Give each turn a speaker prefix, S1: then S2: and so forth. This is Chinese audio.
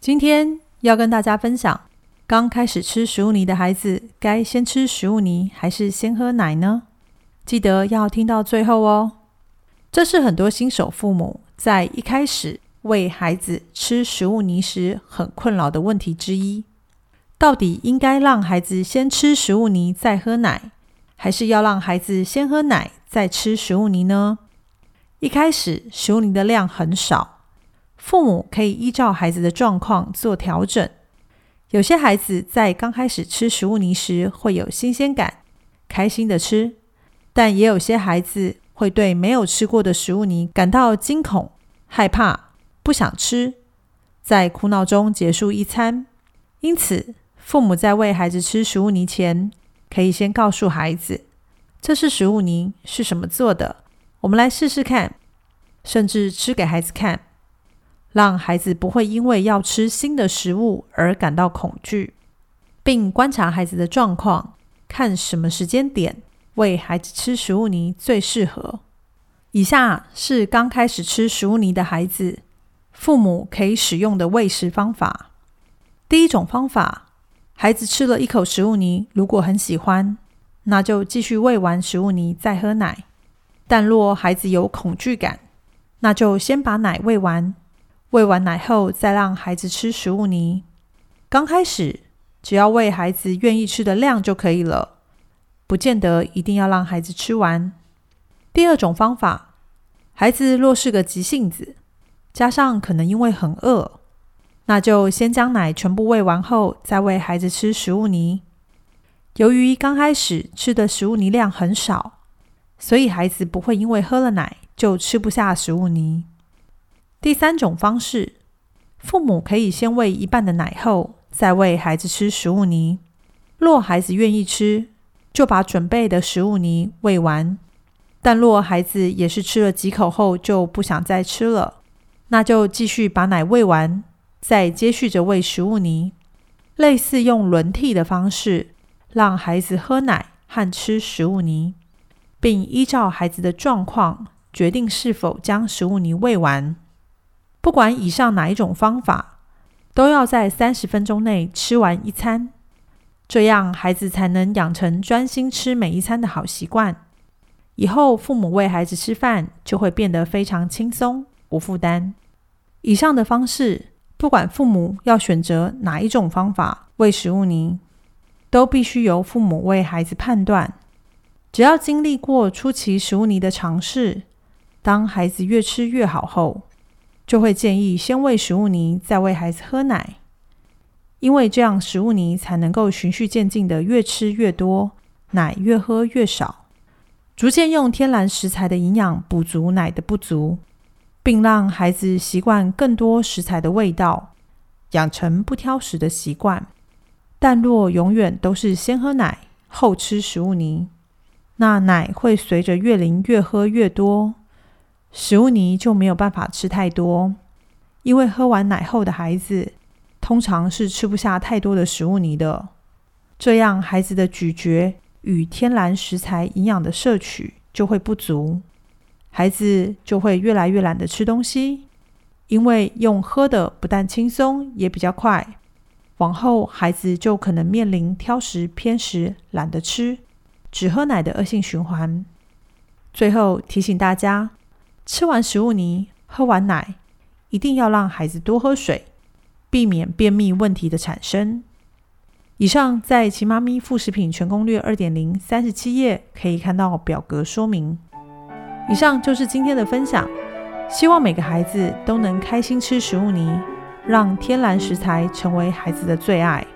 S1: 今天要跟大家分享，刚开始吃食物泥的孩子，该先吃食物泥还是先喝奶呢？记得要听到最后哦。这是很多新手父母在一开始喂孩子吃食物泥时很困扰的问题之一。到底应该让孩子先吃食物泥再喝奶，还是要让孩子先喝奶再吃食物泥呢？一开始食物泥的量很少。父母可以依照孩子的状况做调整。有些孩子在刚开始吃食物泥时会有新鲜感，开心的吃；但也有些孩子会对没有吃过的食物泥感到惊恐、害怕，不想吃，在哭闹中结束一餐。因此，父母在喂孩子吃食物泥前，可以先告诉孩子：“这是食物泥，是什么做的？我们来试试看。”甚至吃给孩子看。让孩子不会因为要吃新的食物而感到恐惧，并观察孩子的状况，看什么时间点喂孩子吃食物泥最适合。以下是刚开始吃食物泥的孩子，父母可以使用的喂食方法。第一种方法，孩子吃了一口食物泥，如果很喜欢，那就继续喂完食物泥再喝奶。但若孩子有恐惧感，那就先把奶喂完。喂完奶后，再让孩子吃食物泥。刚开始，只要喂孩子愿意吃的量就可以了，不见得一定要让孩子吃完。第二种方法，孩子若是个急性子，加上可能因为很饿，那就先将奶全部喂完后，再喂孩子吃食物泥。由于刚开始吃的食物泥量很少，所以孩子不会因为喝了奶就吃不下食物泥。第三种方式，父母可以先喂一半的奶后，再喂孩子吃食物泥。若孩子愿意吃，就把准备的食物泥喂完；但若孩子也是吃了几口后就不想再吃了，那就继续把奶喂完，再接续着喂食物泥，类似用轮替的方式，让孩子喝奶和吃食物泥，并依照孩子的状况决定是否将食物泥喂完。不管以上哪一种方法，都要在三十分钟内吃完一餐，这样孩子才能养成专心吃每一餐的好习惯。以后父母喂孩子吃饭就会变得非常轻松、无负担。以上的方式，不管父母要选择哪一种方法喂食物泥，都必须由父母为孩子判断。只要经历过初期食物泥的尝试，当孩子越吃越好后。就会建议先喂食物泥，再喂孩子喝奶，因为这样食物泥才能够循序渐进的越吃越多，奶越喝越少，逐渐用天然食材的营养补足奶的不足，并让孩子习惯更多食材的味道，养成不挑食的习惯。但若永远都是先喝奶后吃食物泥，那奶会随着月龄越喝越多。食物泥就没有办法吃太多，因为喝完奶后的孩子通常是吃不下太多的食物泥的，这样孩子的咀嚼与天然食材营养的摄取就会不足，孩子就会越来越懒得吃东西，因为用喝的不但轻松也比较快，往后孩子就可能面临挑食、偏食、懒得吃、只喝奶的恶性循环。最后提醒大家。吃完食物泥，喝完奶，一定要让孩子多喝水，避免便秘问题的产生。以上在《奇妈咪副食品全攻略二点零》三十七页可以看到表格说明。以上就是今天的分享，希望每个孩子都能开心吃食物泥，让天然食材成为孩子的最爱。